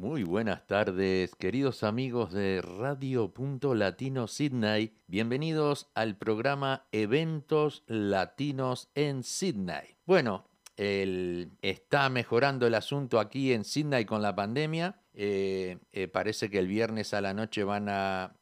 Muy buenas tardes, queridos amigos de Radio Punto Latino Sydney. Bienvenidos al programa Eventos Latinos en Sydney. Bueno, está mejorando el asunto aquí en Sydney con la pandemia. Eh, eh, parece que el viernes a la noche van a,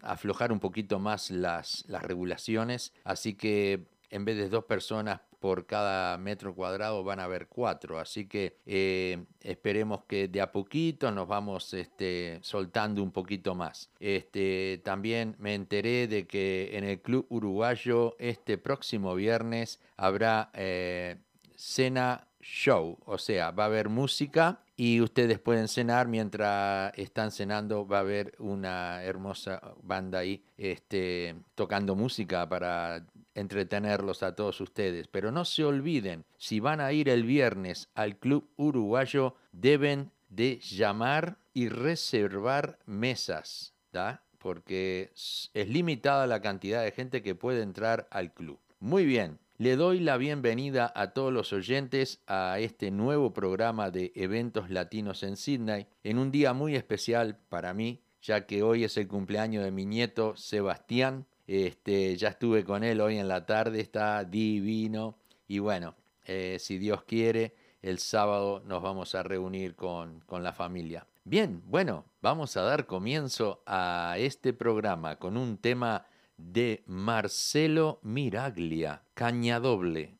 aflojar un poquito más las regulaciones, así que en vez de dos personas por cada metro cuadrado van a haber cuatro. Así que eh, esperemos que de a poquito nos vamos este, soltando un poquito más. Este, también me enteré de que en el Club Uruguayo este próximo viernes habrá eh, cena show, o sea, va a haber música y ustedes pueden cenar mientras están cenando, va a haber una hermosa banda ahí este, tocando música para entretenerlos a todos ustedes. Pero no se olviden, si van a ir el viernes al Club Uruguayo, deben de llamar y reservar mesas, ¿da? porque es limitada la cantidad de gente que puede entrar al club. Muy bien, le doy la bienvenida a todos los oyentes a este nuevo programa de eventos latinos en Sydney, en un día muy especial para mí, ya que hoy es el cumpleaños de mi nieto Sebastián, este, ya estuve con él hoy en la tarde, está divino. Y bueno, eh, si Dios quiere, el sábado nos vamos a reunir con, con la familia. Bien, bueno, vamos a dar comienzo a este programa con un tema de Marcelo Miraglia, Caña Doble.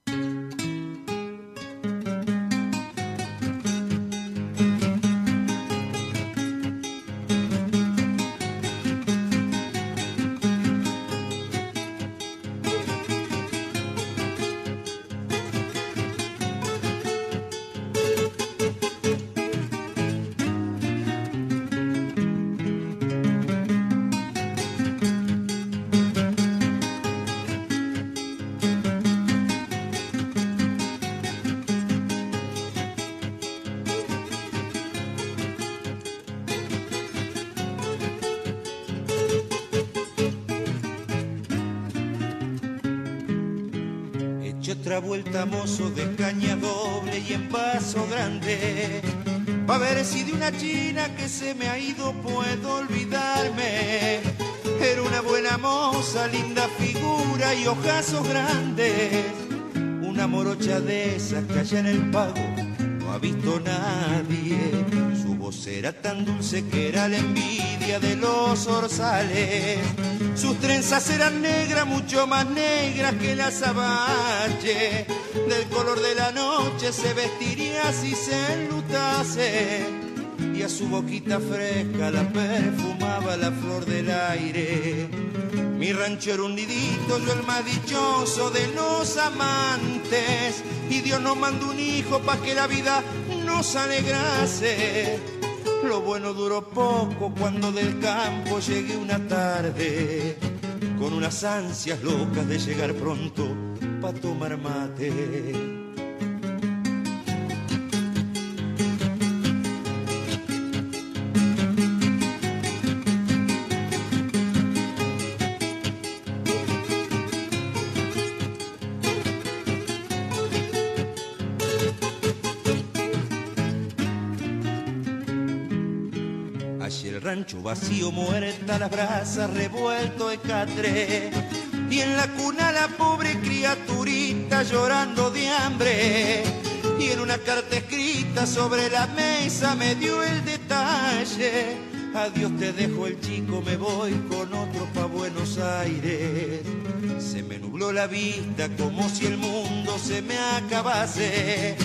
Dulce que era la envidia de los orzales. Sus trenzas eran negras, mucho más negras que las abache del color de la noche se vestiría si se enlutase y a su boquita fresca la perfumaba la flor del aire. Mi rancho era un yo el más dichoso de los amantes y Dios nos mandó un hijo para que la vida nos alegrase. Lo bueno duró poco cuando del campo llegué una tarde con unas ansias locas de llegar pronto para tomar mate. Vacío, muerta las brasas, revuelto de catre y en la cuna la pobre criaturita llorando de hambre. Y en una carta escrita sobre la mesa me dio el detalle. Adiós te dejo el chico, me voy con otro pa' Buenos Aires. Se me nubló la vista como si el mundo se me acabase.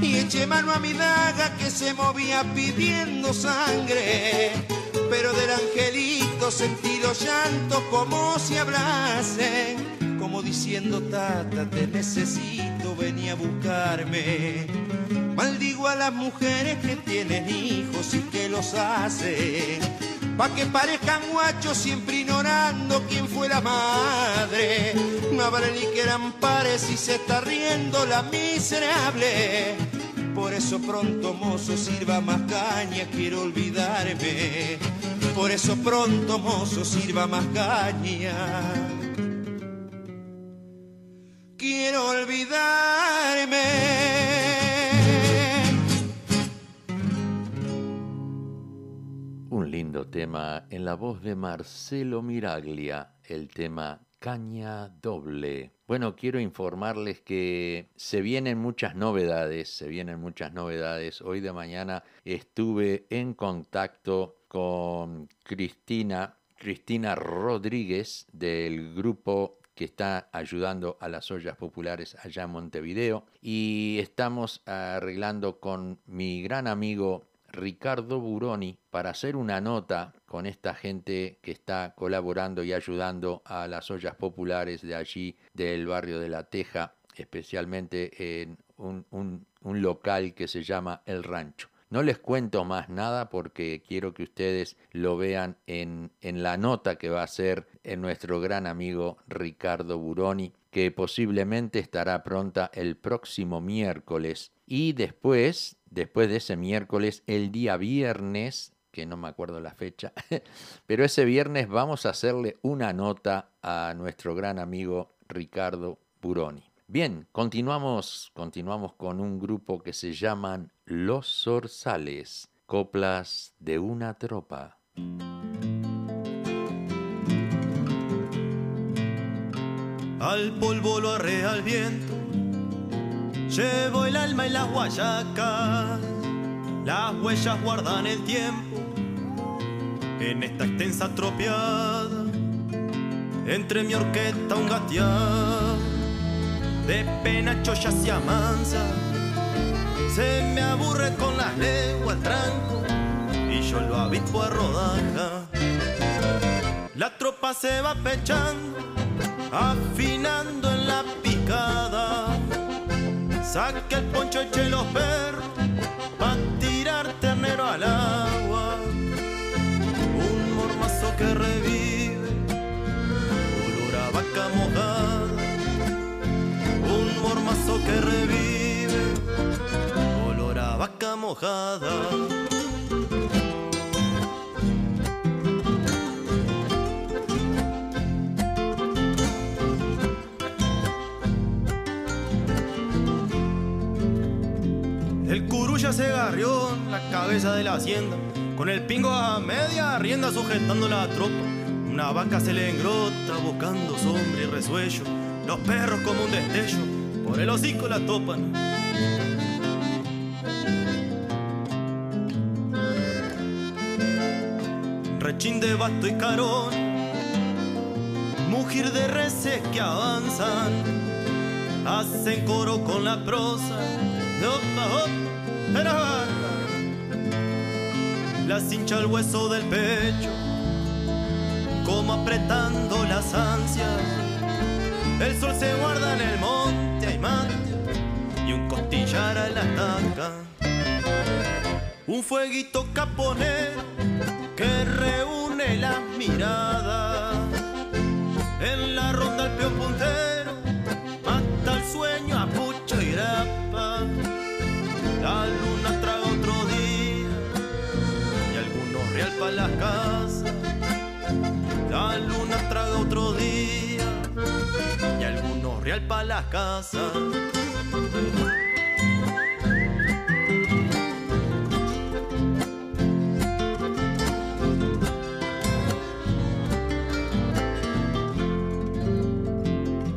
Y eché mano a mi daga que se movía pidiendo sangre pero del angelito sentí los llantos como si hablasen, como diciendo, tata, te necesito, venía a buscarme. Maldigo a las mujeres que tienen hijos y que los hacen, pa' que parezcan guachos siempre ignorando quién fue la madre. No vale ni que eran pares y se está riendo la miserable por eso pronto, mozo, sirva más caña, quiero olvidarme. Por eso pronto, mozo, sirva más caña. Quiero olvidarme. Un lindo tema en la voz de Marcelo Miraglia, el tema Caña Doble. Bueno, quiero informarles que se vienen muchas novedades, se vienen muchas novedades. Hoy de mañana estuve en contacto con Cristina, Cristina Rodríguez del grupo que está ayudando a las ollas populares allá en Montevideo y estamos arreglando con mi gran amigo Ricardo Buroni para hacer una nota con esta gente que está colaborando y ayudando a las ollas populares de allí, del barrio de La Teja, especialmente en un, local que se llama El Rancho. No les cuento más nada porque quiero que ustedes lo vean en, la nota que va a hacer nuestro gran amigo Ricardo Buroni, que posiblemente estará pronta el próximo miércoles. Y después después de ese miércoles, el día viernes, que no me acuerdo la fecha, pero ese viernes vamos a hacerle una nota a nuestro gran amigo Ricardo Buroni. Bien, continuamos, continuamos con un grupo que se llaman Los Zorzales, coplas de una tropa. Al polvo lo arre al viento Llevo el alma en las guayacas, las huellas guardan el tiempo en esta extensa tropiada. Entre mi orquesta un gatear de penacho ya se amansa. Se me aburre con las leguas tranco y yo lo habito a rodaja. La tropa se va pechando, afinando en la picada Saque el poncho, eche los perros, pa' tirar ternero al agua. Un mormazo que revive, olor a vaca mojada. Un mormazo que revive, olor a vaca mojada. Cabeza de la hacienda, con el pingo a media rienda sujetando la tropa. Una vaca se le engrota buscando sombra y resuello, los perros como un destello, por el hocico la topan. Rechín de basto y carón, mujer de reces que avanzan, hacen coro con la prosa. Opa, la cincha al hueso del pecho, como apretando las ansias. El sol se guarda en el monte, hay mate y un costillar a la taca. Un fueguito caponero que reúne las miradas. La luna traga otro día y algunos real para la casa.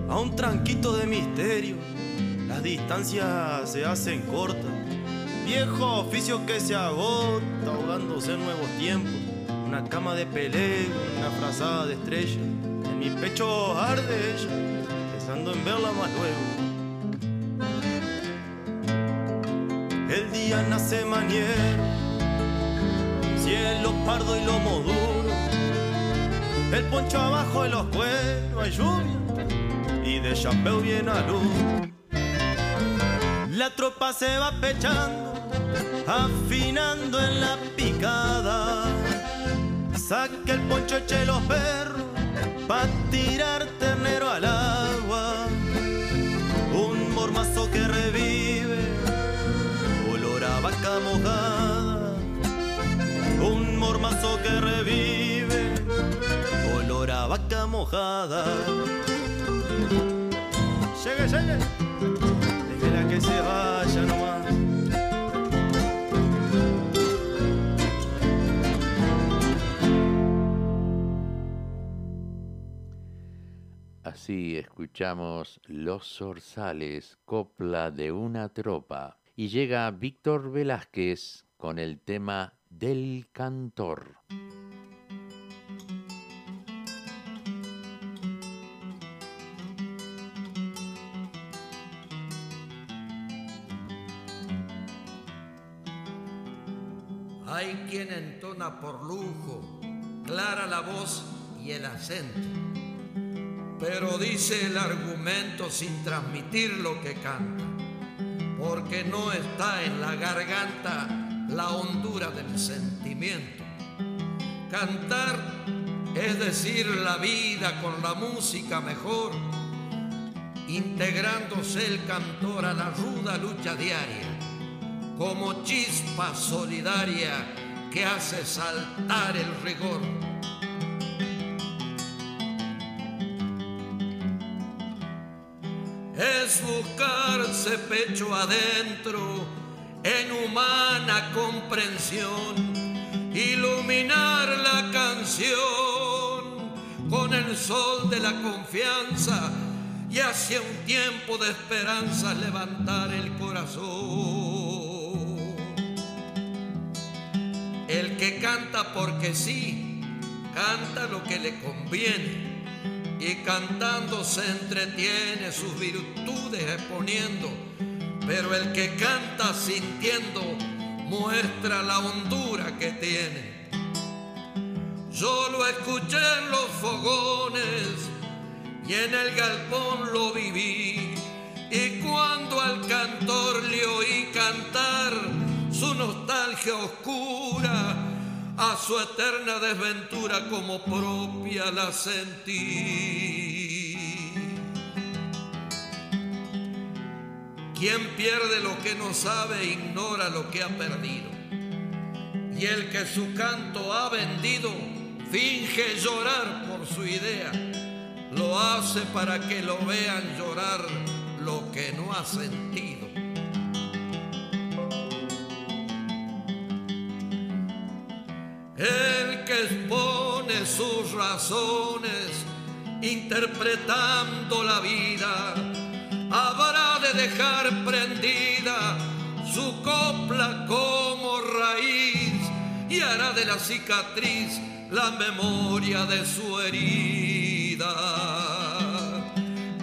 A un tranquito de misterio, las distancias se hacen cortas Viejo oficio que se agota ahogándose en nuevos tiempos. Una cama de pelea, una frazada de estrella. En mi pecho arde ella, pensando en verla más luego. El día nace maniero, cielo pardo y lomo duro. El poncho abajo de los cueros, hay lluvia y de chapeo viene a luz. La tropa se va pechando afinando en la picada. Saque el poncho, eche los perros, pa' tirar ternero al agua. Un mormazo que revive, olor a vaca mojada. Un mormazo que revive, olor a vaca mojada. Llegue, llegue, déjela que se vaya nomás. Así escuchamos Los Zorzales, copla de una tropa, y llega Víctor Velázquez con el tema del cantor. Hay quien entona por lujo, clara la voz y el acento, pero dice el argumento sin transmitir lo que canta, porque no está en la garganta la hondura del sentimiento. Cantar es decir la vida con la música mejor, integrándose el cantor a la ruda lucha diaria como chispa solidaria que hace saltar el rigor. Buscarse pecho adentro en humana comprensión, iluminar la canción con el sol de la confianza y hacia un tiempo de esperanza levantar el corazón. El que canta porque sí, canta lo que le conviene y cantando se entretiene sus virtudes exponiendo, pero el que canta sintiendo muestra la hondura que tiene. Yo lo escuché en los fogones y en el galpón lo viví y cuando al cantor le oí cantar, su nostalgia oscura, a su eterna desventura como propia la sentí. Quien pierde lo que no sabe ignora lo que ha perdido. Y el que su canto ha vendido finge llorar por su idea. Lo hace para que lo vean llorar lo que no ha sentido. Expone sus razones interpretando la vida, habrá de dejar prendida su copla como raíz y hará de la cicatriz la memoria de su herida.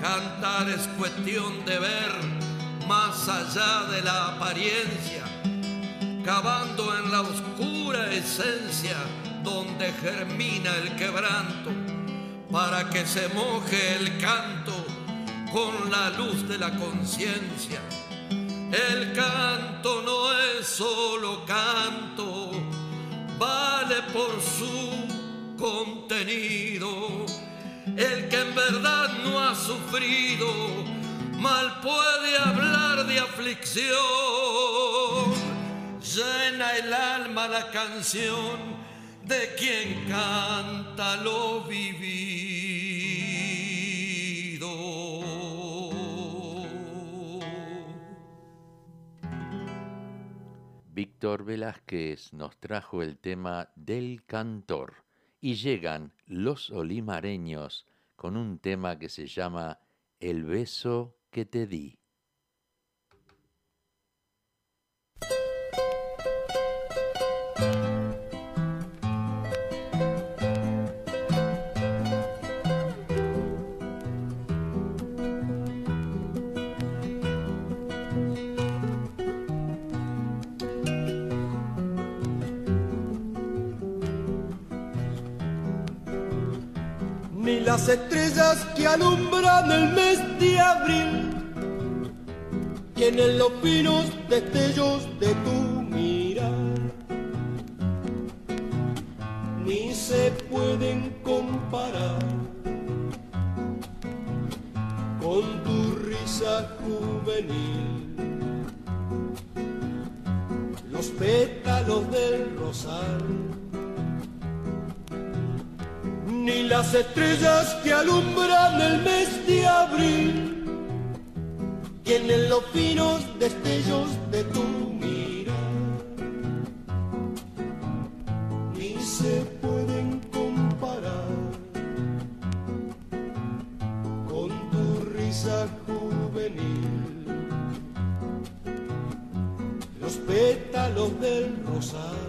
Cantar es cuestión de ver más allá de la apariencia cavando en la oscura esencia donde germina el quebranto, para que se moje el canto con la luz de la conciencia. El canto no es solo canto, vale por su contenido. El que en verdad no ha sufrido, mal puede hablar de aflicción llena el alma la canción de quien canta lo vivido. Víctor Velázquez nos trajo el tema del cantor y llegan los olimareños con un tema que se llama El beso que te di. Las estrellas que alumbran el mes de abril, tienen los pinos destellos de tu mirar, ni se pueden comparar con tu risa juvenil. Los pétalos del rosal ni las estrellas que alumbran el mes de abril tienen los finos destellos de tu mirar, ni se pueden comparar con tu risa juvenil, los pétalos del rosal.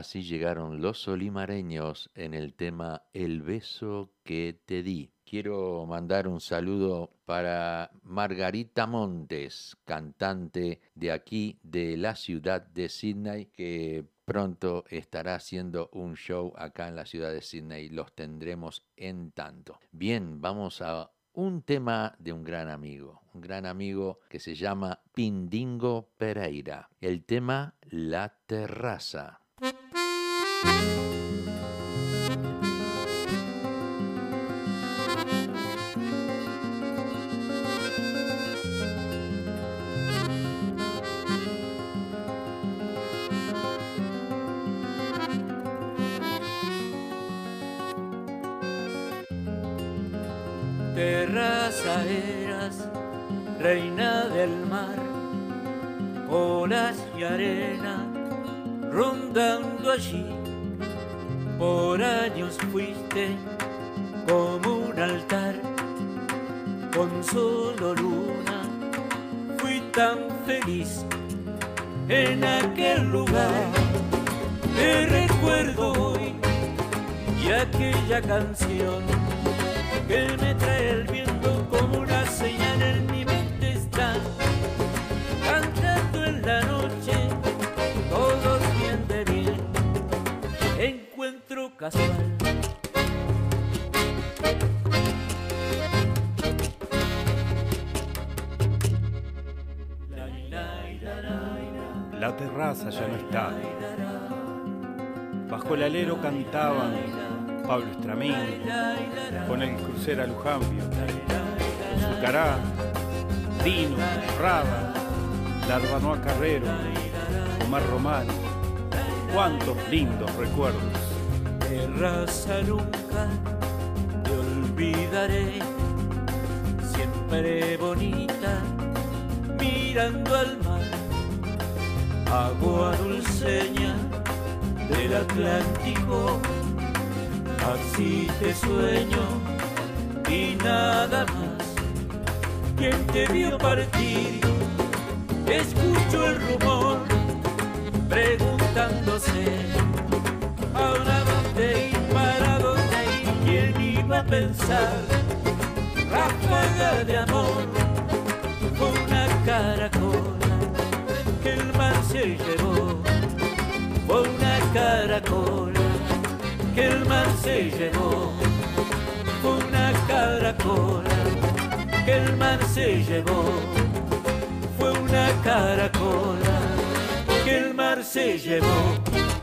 Así llegaron los solimareños en el tema El beso que te di. Quiero mandar un saludo para Margarita Montes, cantante de aquí, de la ciudad de Sydney, que pronto estará haciendo un show acá en la ciudad de Sydney. Los tendremos en tanto. Bien, vamos a un tema de un gran amigo, un gran amigo que se llama Pindingo Pereira. El tema La Terraza. Terraza eras, reina del mar, olas y arena rondando allí. Por años fuiste como un altar, con solo luna fui tan feliz en aquel lugar. Te recuerdo hoy y aquella canción que me trae el viento como una señal La terraza ya no está. Bajo el alero cantaban Pablo Estramín, con el crucero Lujambio, Zucará, Dino, Rada, Larbanoa Carrero, Omar Román. Cuántos lindos recuerdos. Terraza nunca te olvidaré, siempre bonita, mirando al mar, agua dulceña del Atlántico, así te sueño y nada más. Quien te vio partir, escucho el rumor preguntándose. Ahora dónde ir, para quién iba a pensar, ráfaga de amor, una caracola que el mar se llevó, fue una caracola que el mar se llevó, fue una caracola que el mar se llevó, fue una caracola que el mar se llevó.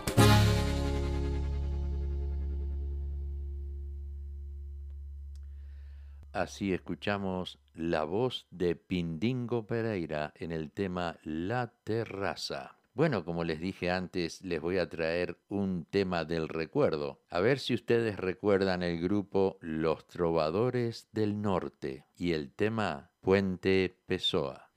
Así escuchamos la voz de Pindingo Pereira en el tema La Terraza. Bueno, como les dije antes, les voy a traer un tema del recuerdo. A ver si ustedes recuerdan el grupo Los Trovadores del Norte y el tema Puente Pessoa.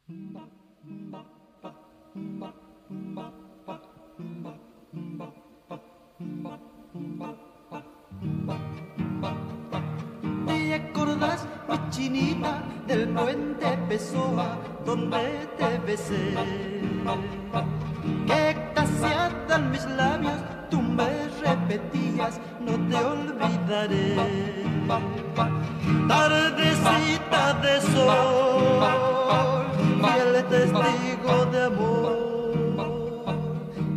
¿Te acordás, mi chinita, del puente Pessoa donde te besé? Que extasiadan mis labios, tú me repetías, no te olvidaré. Tardecita de sol, fiel testigo de amor,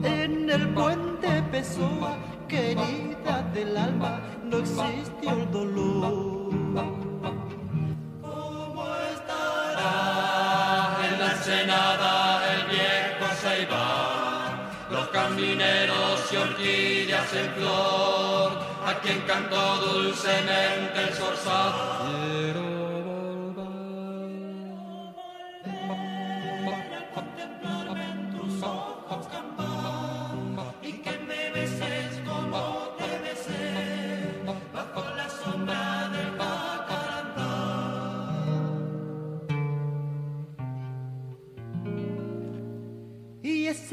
en el puente Pessoa, querida del alma, no existió el dolor. ¿Cómo estará En la ensenada el viejo Ceibal, los camineros y orquídeas en flor, a quien cantó dulcemente el zorzal.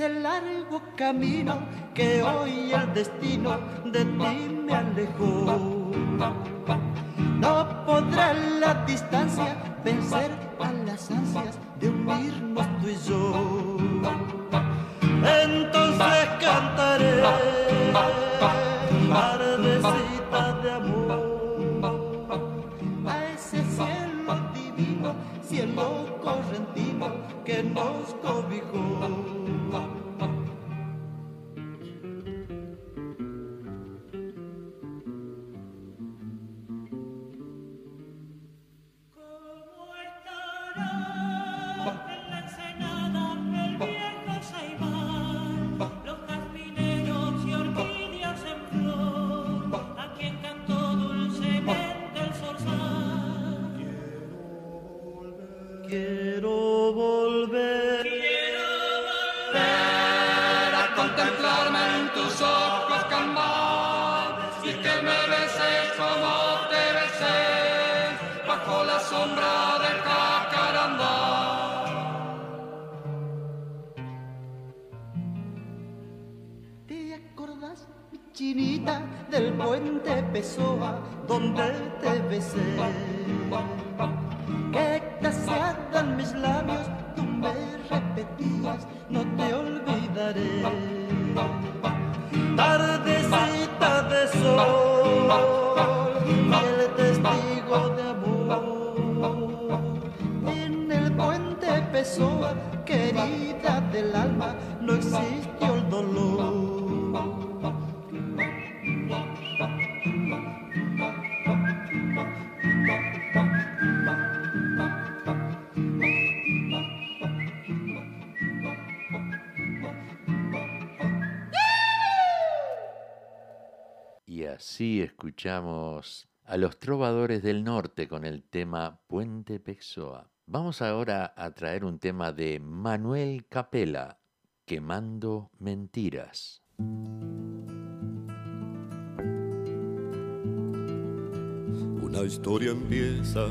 Ese largo camino que hoy el destino de ti me alejó. No podrá la distancia vencer a las ansias de unirnos tú y yo. Entonces cantaré sombra del jacarandá. ¿Te acordás, chinita, del puente Pessoa donde te besé? Escuchamos a los trovadores del norte con el tema Puente Pessoa. Vamos ahora a traer un tema de Manuel Capela, Quemando Mentiras. Una historia empieza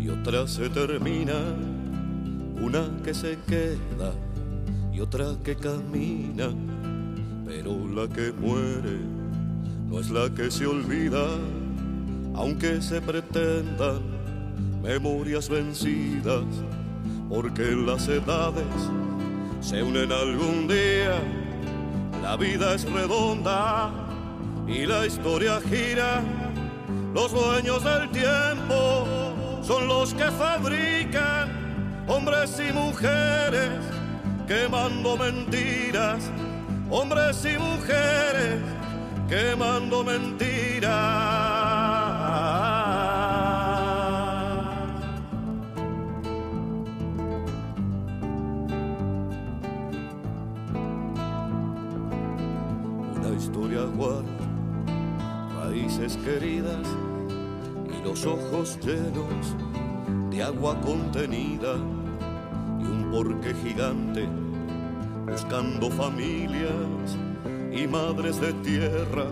y otra se termina, una que se queda y otra que camina, pero la que muere no es la que se olvida, aunque se pretendan memorias vencidas, porque las edades se unen algún día, la vida es redonda y la historia gira. Los dueños del tiempo son los que fabrican hombres y mujeres quemando mentiras, hombres y mujeres quemando mentiras. Una historia guarda raíces queridas y los ojos llenos de agua contenida y un porqué gigante buscando familias y madres de tierra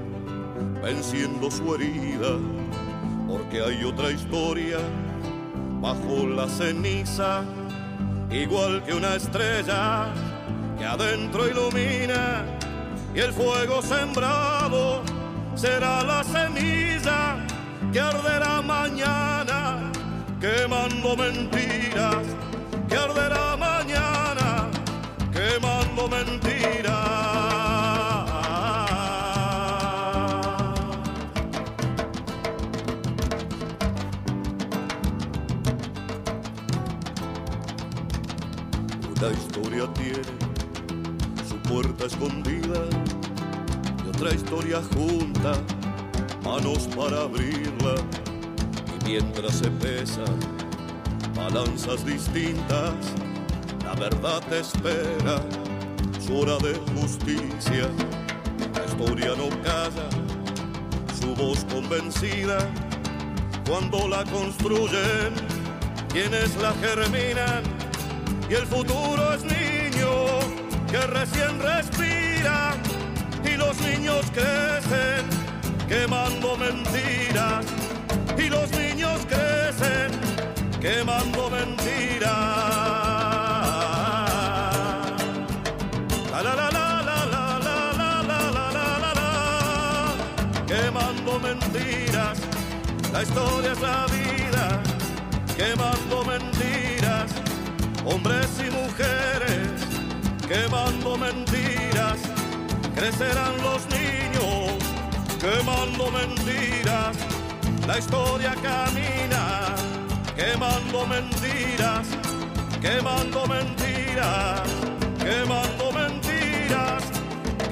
venciendo su herida porque hay otra historia bajo la ceniza igual que una estrella que adentro ilumina y el fuego sembrado será la semilla que arderá mañana quemando mentiras, que arderá mañana quemando mentiras. Escondida y otra historia junta, manos para abrirla. Y mientras se pesan balanzas distintas, la verdad espera, su hora de justicia. La historia no calla, su voz convencida, cuando la construyen, quienes la germinan, y el futuro es niño que recién respira y los niños crecen quemando mentiras y los niños crecen quemando mentiras. La la la la la la la la la la quemando mentiras. La historia es la vida quemando mentiras. Hombres y mujeres quemando mentiras, crecerán los niños quemando mentiras, la historia camina quemando mentiras, quemando mentiras, quemando mentiras,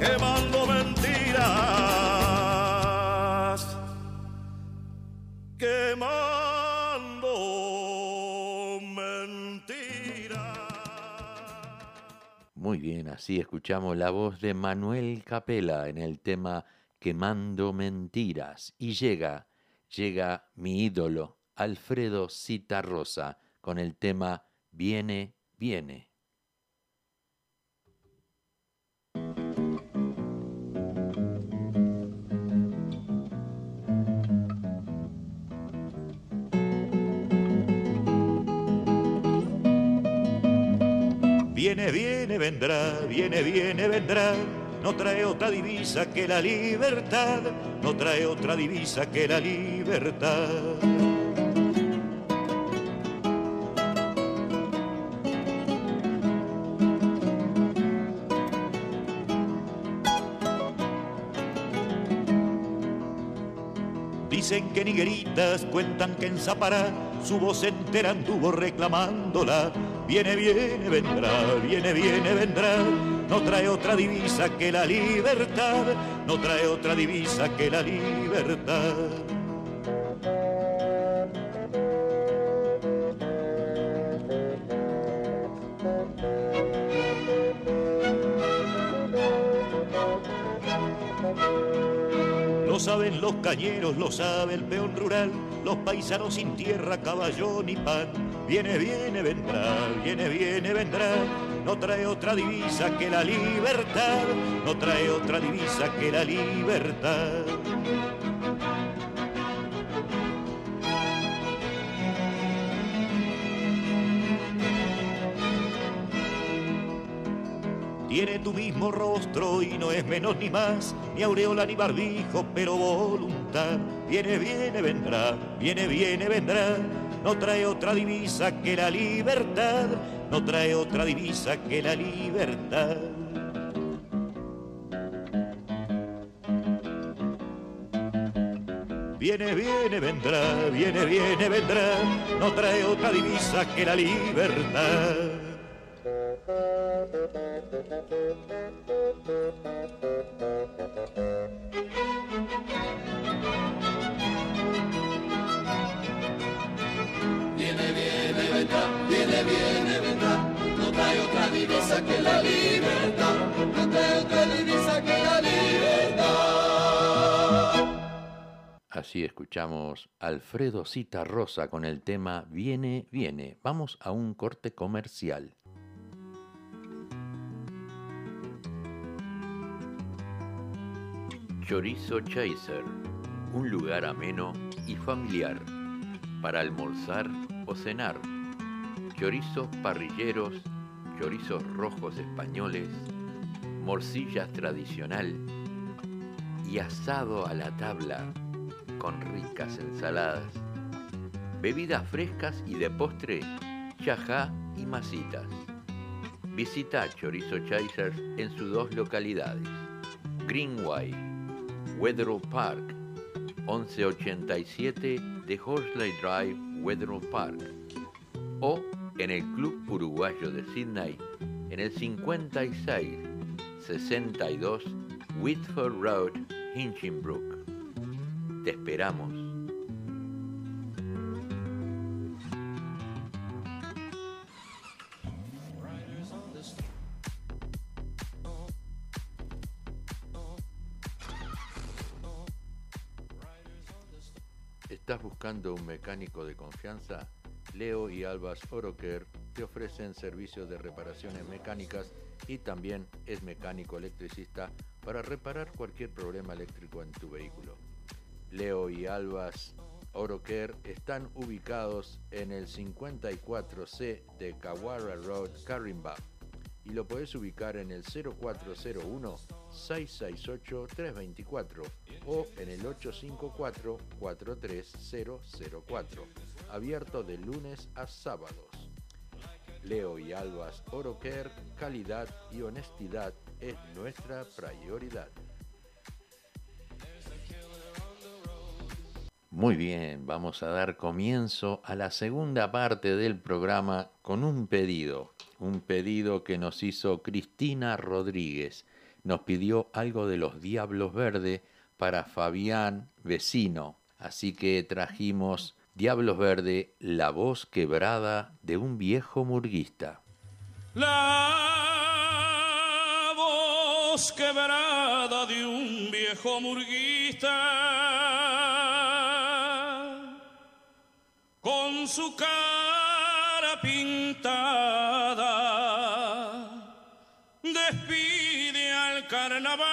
quemando mentiras, Muy bien, así escuchamos la voz de Manuel Capela en el tema Quemando Mentiras. Y llega, llega mi ídolo, Alfredo Citarrosa, con el tema Viene, viene. Viene, viene, vendrá, viene, viene, vendrá. No trae otra divisa que la libertad, no trae otra divisa que la libertad. Dicen que nigueritas cuentan que en Zapará su voz entera anduvo reclamándola. Viene, viene, vendrá, viene, viene, vendrá. No trae otra divisa que la libertad, no trae otra divisa que la libertad. Lo saben los cañeros, lo sabe el peón rural, los paisanos sin tierra, caballo ni pan. Viene, viene, vendrá, viene, viene, vendrá. No trae otra divisa que la libertad, no trae otra divisa que la libertad. Tiene tu mismo rostro y no es menos ni más, ni aureola ni barbijo, pero voluntad. Viene, viene, vendrá, viene, viene, vendrá. No trae otra divisa que la libertad, no trae otra divisa que la libertad. Viene, viene, vendrá, viene, viene, vendrá. No trae otra divisa que la libertad. Así escuchamos Alfredo Cita Rosa con el tema Viene, viene. Vamos a un corte comercial. Chorizo Chaser, un lugar ameno y familiar para almorzar o cenar. Chorizos parrilleros, chorizos rojos españoles, morcillas tradicional y asado a la tabla con ricas ensaladas. Bebidas frescas y de postre, chajá y masitas. Visita Chorizo Chasers en sus dos localidades. Greenway, Weatherall Park, 1187 de Horsley Drive, Weatherall Park. O en el Club Uruguayo de Sydney, en el 56 62 Whitford Road, Hinchinbrook. Te esperamos. ¿Estás buscando un mecánico de confianza? Leo y Albas Oroker te ofrecen servicios de reparaciones mecánicas y también es mecánico electricista para reparar cualquier problema eléctrico en tu vehículo. Leo y Albas Oroker están ubicados en el 54C de Kawara Road, Carimba y lo puedes ubicar en el 0401 668 324 o en el 854 43004 abierto de lunes a sábados. Leo y Albas Oroker, calidad y honestidad es nuestra prioridad. Muy bien, vamos a dar comienzo a la segunda parte del programa con un pedido, un pedido que nos hizo Cristina Rodríguez. Nos pidió algo de los Diablos Verde para Fabián Vecino, así que trajimos Diablos Verde, la voz quebrada de un viejo murguista. La voz quebrada de un viejo murguista su cara pintada despide al carnaval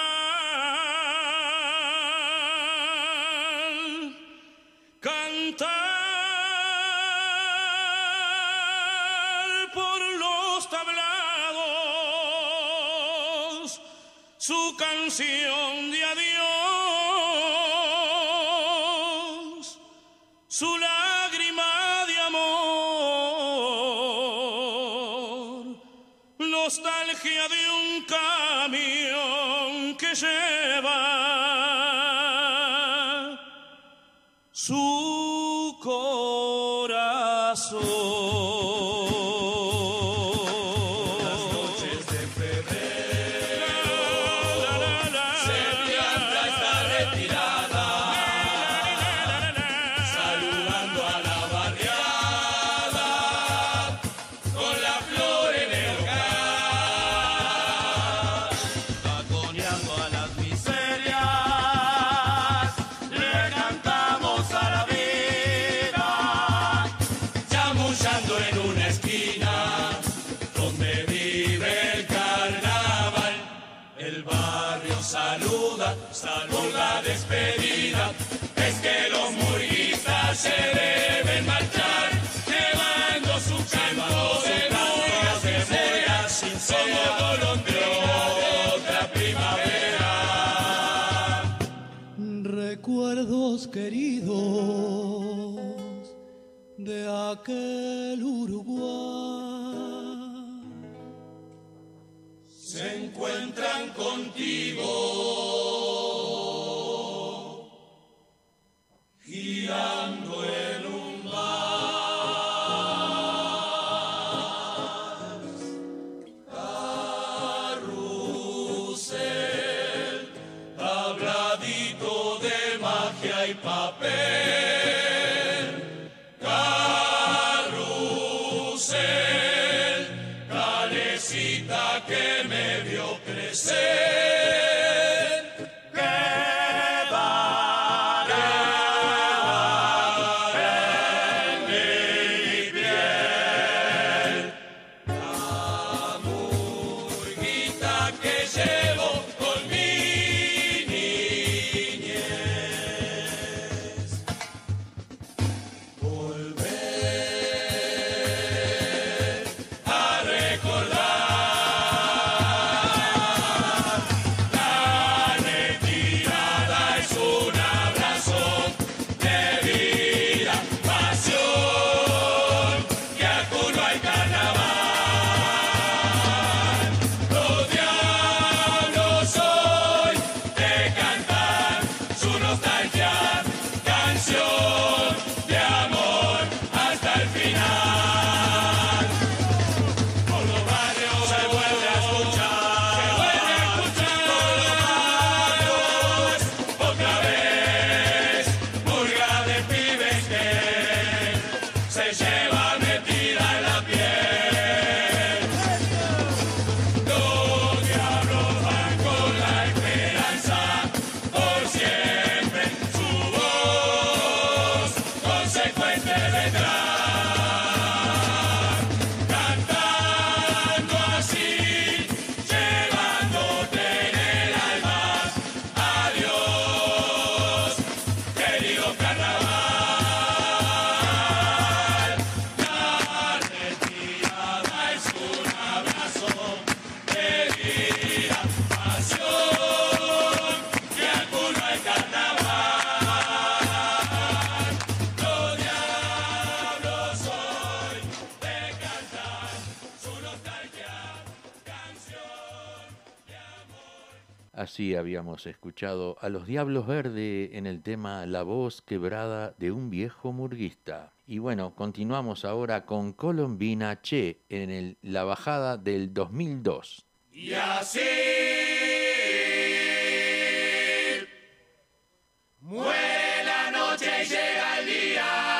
cantar por los tablados su canción de adiós, de aquel vio Así habíamos escuchado a los Diablos Verde en el tema La voz quebrada de un viejo murguista. Y bueno, continuamos ahora con Colombina Che en el, la bajada del 2002. Y así muere la noche y llega el día.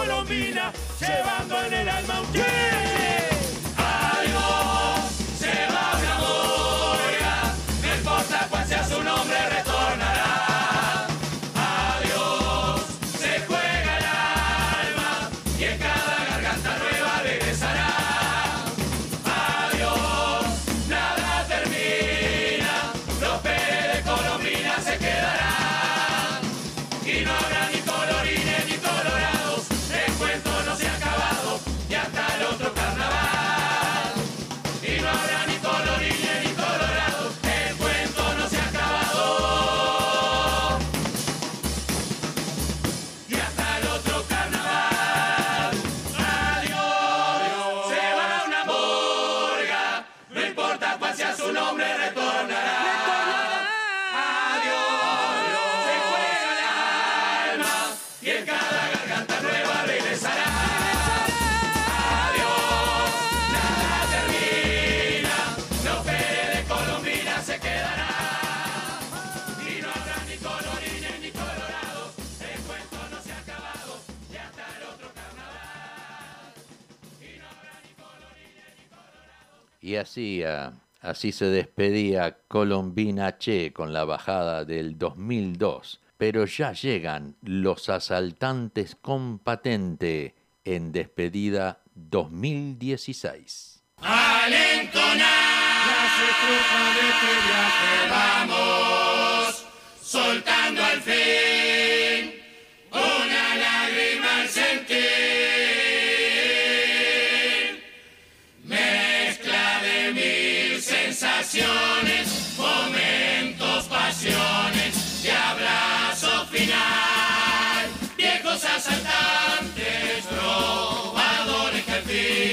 colombina, llevando en el alma un yeah. así se despedía Colombina Che con la bajada del 2002, pero ya llegan los asaltantes con patente en despedida 2016. Las de este viaje vamos, soltando al fin. vacaciones, momentos, pasiones de abrazo final. Viejos asaltantes, robadores, jardín.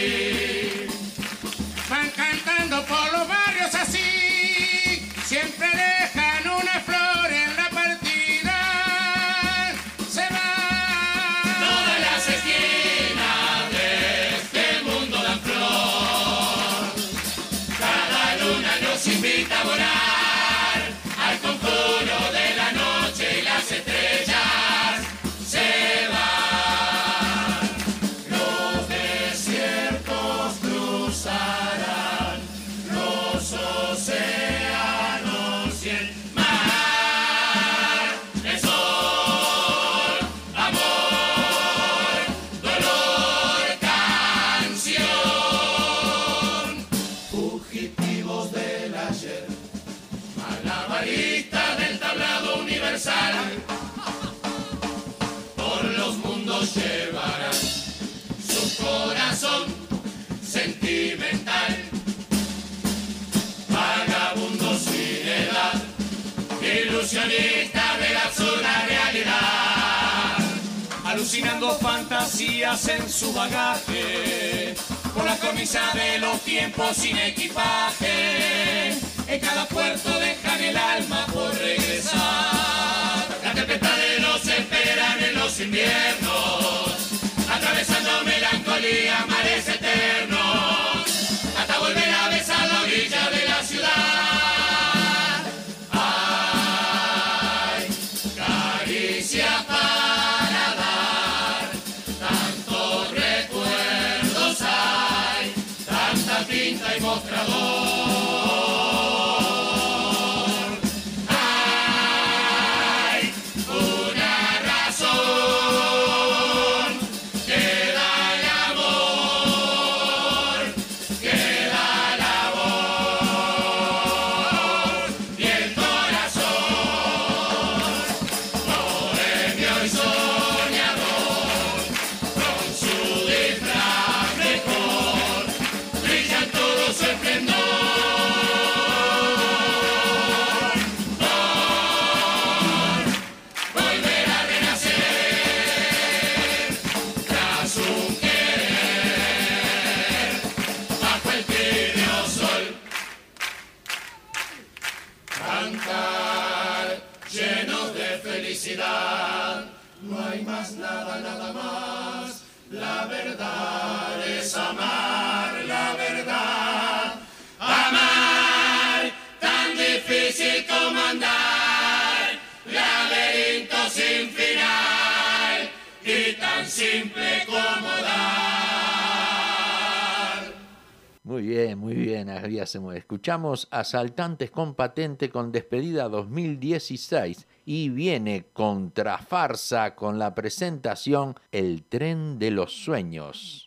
ilusionista de la absurda realidad, alucinando fantasías en su bagaje, por la cornisa de los tiempos sin equipaje, en cada puerto dejan el alma por regresar. La tempestad de los esperan en los inviernos, atravesando melancolía, mares eternos, hasta volver escuchamos Asaltantes con Patente con Despedida 2016 y viene contra farsa con la presentación El tren de los sueños.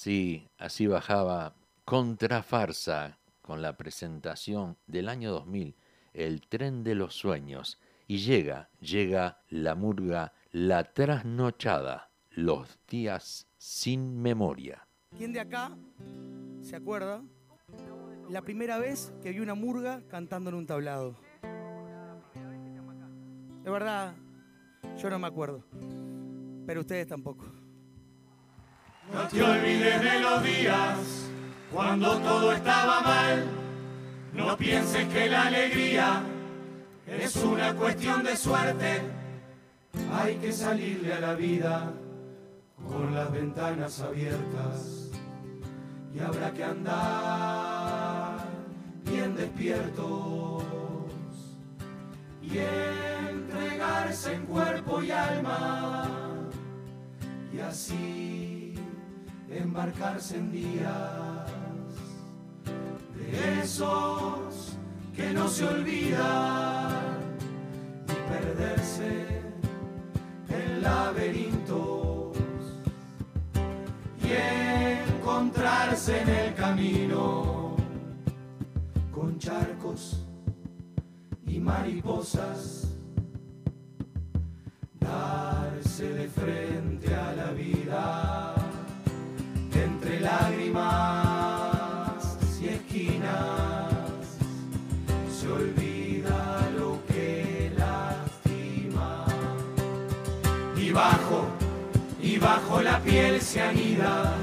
Así, así bajaba Contrafarsa con la presentación del año 2000, El tren de los sueños, y llega, llega la murga, la trasnochada, los días sin memoria. ¿Quién de acá se acuerda la primera vez que vi una murga cantando en un tablado? De verdad, yo no me acuerdo, pero ustedes tampoco. No te olvides de los días cuando todo estaba mal. No pienses que la alegría es una cuestión de suerte. Hay que salirle a la vida con las ventanas abiertas y habrá que andar bien despiertos y entregarse en cuerpo y alma y así embarcarse en días de esos que no se olvidan y perderse en laberintos y encontrarse en el camino con charcos y mariposas darse de frente a la vida lágrimas y esquinas se olvida lo que lastima. Y bajo y bajo la piel se anidan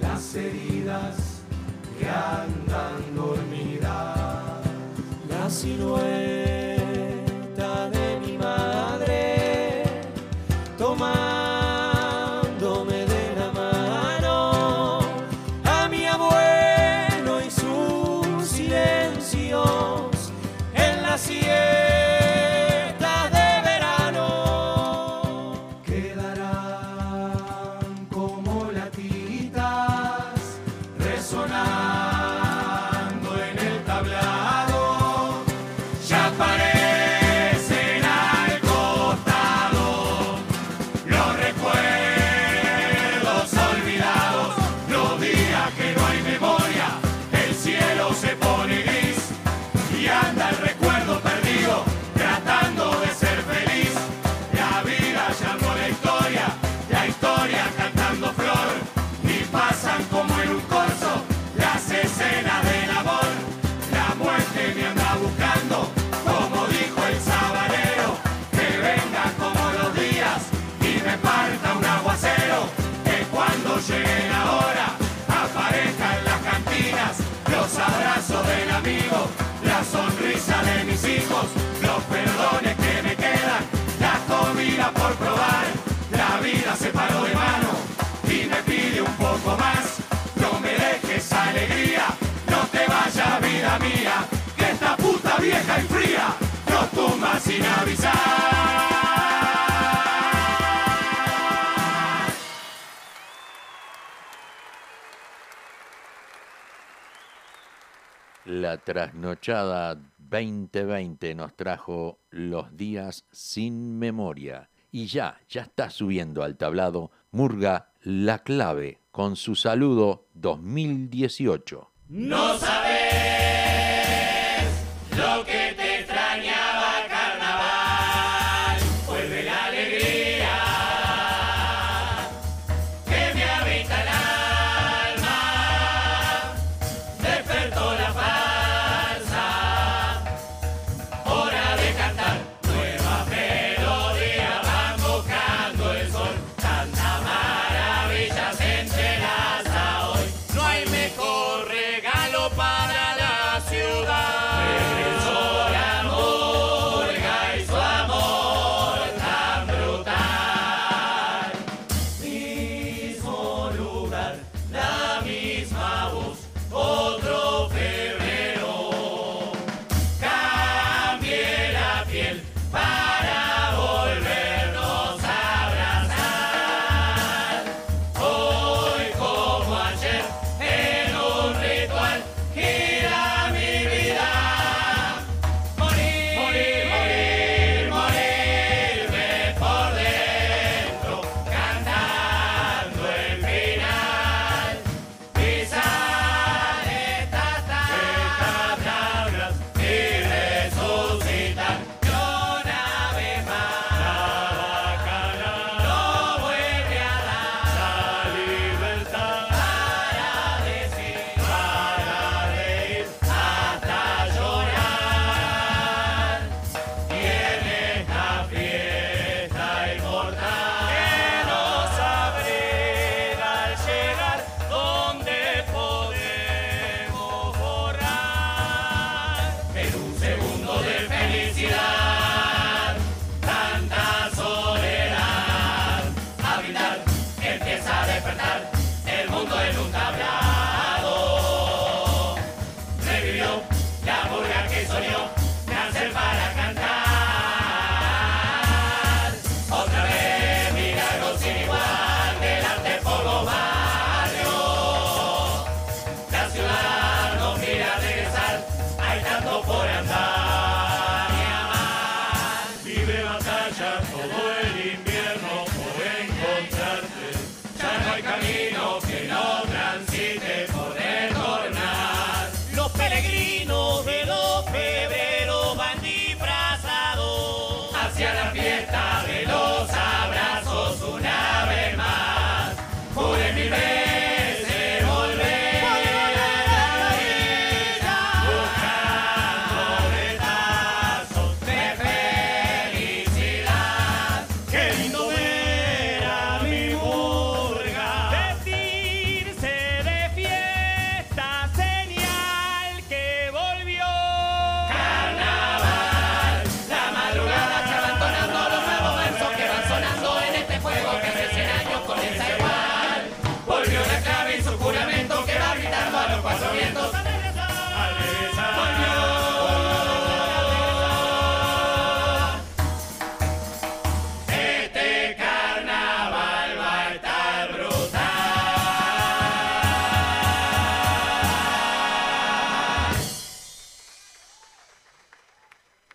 las heridas que andan dormidas. La silueta La trasnochada 2020 nos trajo los días sin memoria. Y ya, ya está subiendo al tablado Murga La Clave con su saludo 2018. No sabes lo que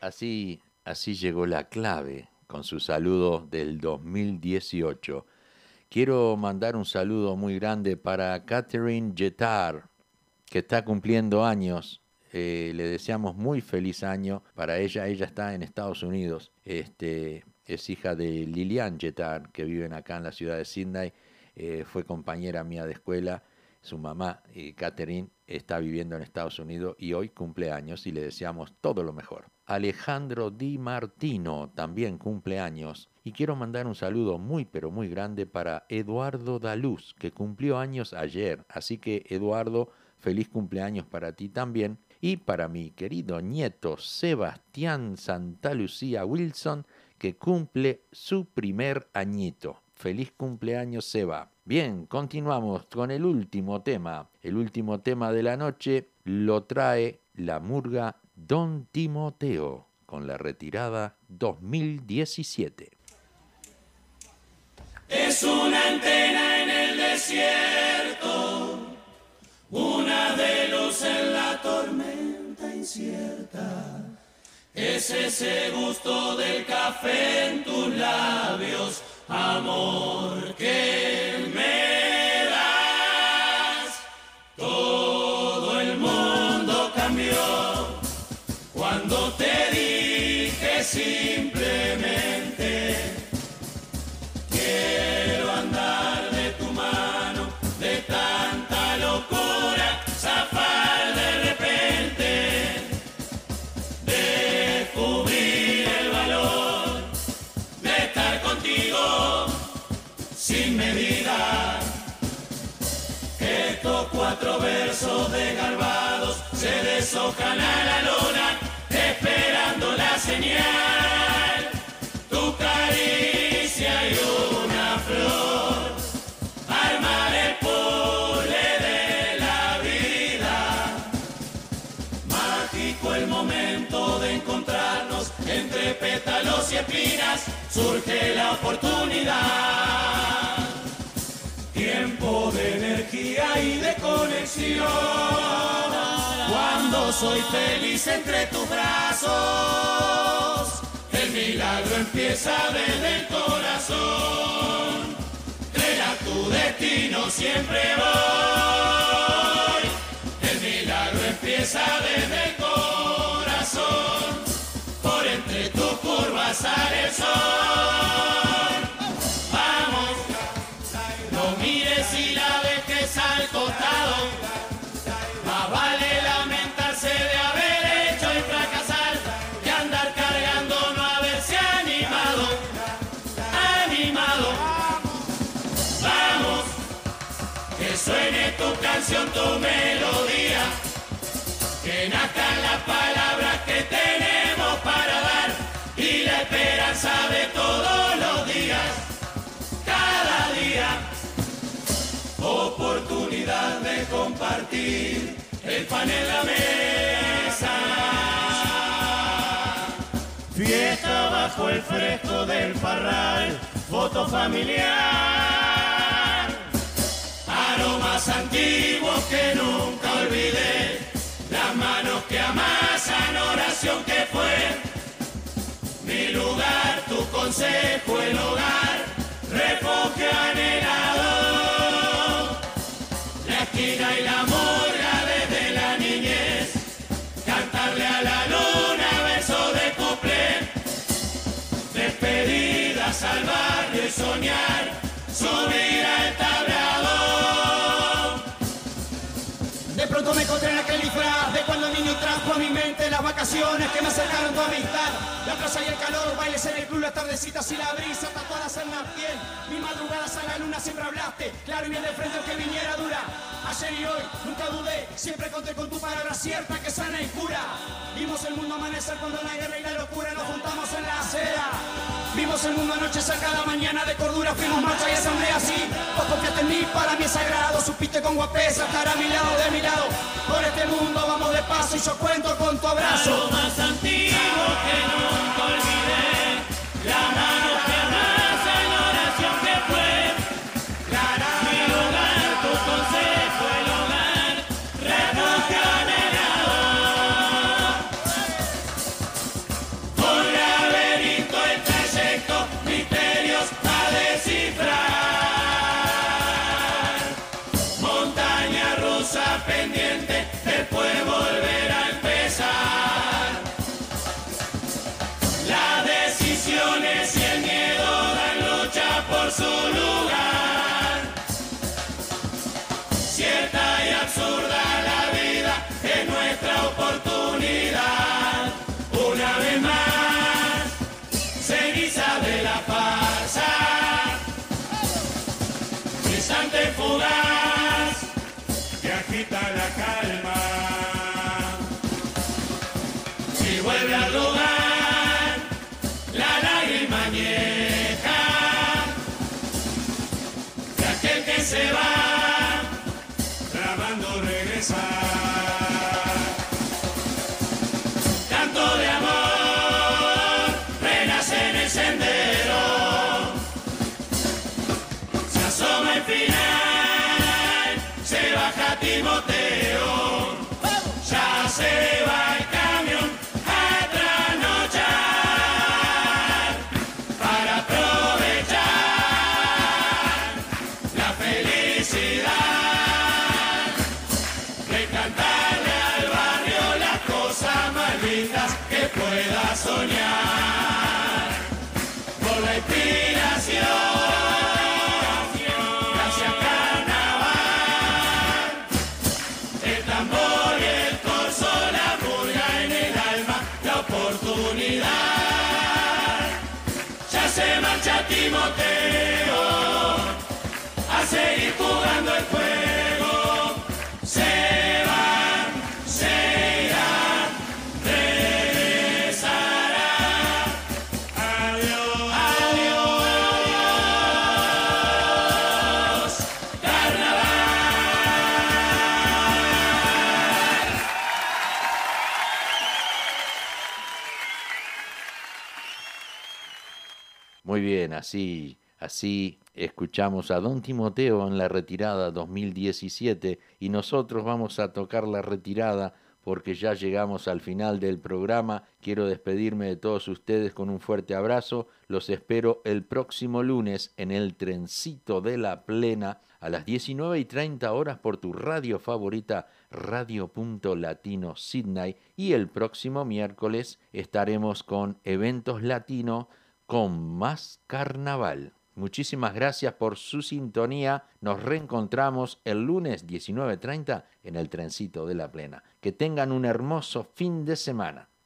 Así, así llegó la clave con su saludo del 2018. Quiero mandar un saludo muy grande para Catherine Jetar, que está cumpliendo años. Eh, le deseamos muy feliz año para ella. Ella está en Estados Unidos. Este, es hija de Lilian Jetar, que viven acá en la ciudad de Sydney. Eh, fue compañera mía de escuela. Su mamá, eh, Catherine, está viviendo en Estados Unidos y hoy cumple años y le deseamos todo lo mejor. Alejandro Di Martino también cumple años y quiero mandar un saludo muy pero muy grande para Eduardo Daluz que cumplió años ayer. Así que Eduardo, feliz cumpleaños para ti también y para mi querido nieto Sebastián Santa Lucía Wilson que cumple su primer añito. Feliz cumpleaños Seba. Bien, continuamos con el último tema. El último tema de la noche lo trae la murga Don Timoteo con la retirada 2017. Es una antena en el desierto, una de luz en la tormenta incierta. Es ese gusto del café en tus labios, amor que me deshojan a la luna, esperando la señal. Tu caricia y una flor, armar el puzzle de la vida. Mágico el momento de encontrarnos entre pétalos y espinas, surge la oportunidad. Tiempo de energía y de conexión. Cuando soy feliz entre tus brazos, el milagro empieza desde el corazón. Crea tu destino, siempre voy. El milagro empieza desde el corazón. Por entre tus curvas sale el sol. Vamos, no mires si la dejes al costado. Canción, tu melodía. Que nazcan las palabras que tenemos para dar y la esperanza de todos los días. Cada día oportunidad de compartir el pan en la mesa. Fiesta bajo el fresco del parral, foto familiar. Aromas antiguos que nunca olvidé, las manos que amasan, oración que fue. Mi lugar, tu consejo, el hogar, refugio anhelado. La esquina y la morga desde la niñez, cantarle a la luna besos de cuplé, despedidas al barrio y soñar, el niño trajo a las vacaciones que me acercaron tu amistad. La plaza y el calor, bailes en el club, las tardecitas y la brisa, tatuadas en la piel. Mis madrugadas a la luna siempre hablaste, claro y bien de frente aunque viniera dura. Ayer y hoy nunca dudé, siempre conté con tu palabra cierta que sana y cura. Vimos el mundo amanecer cuando la guerra y la locura nos juntamos en la acera. Vimos el mundo anochecer cada mañana de cordura, fuimos marcha y asamblea así. Vos confiaste en mí, para mí es sagrado, supiste con guapesa estar a mi lado, de mi lado. Por este mundo vamos de paso y yo cuento con tu abrazo. Algo más antiguo que nunca así, así escuchamos a Don Timoteo en la retirada 2017 y nosotros vamos a tocar la retirada porque ya llegamos al final del programa. Quiero despedirme de todos ustedes con un fuerte abrazo. Los espero el próximo lunes en el trencito de la plena a las 19 y 30 horas por tu radio favorita Radio Latino Sydney y el próximo miércoles estaremos con eventos latino con más carnaval. Muchísimas gracias por su sintonía. Nos reencontramos el lunes 19.30 en el trencito de la plena. Que tengan un hermoso fin de semana.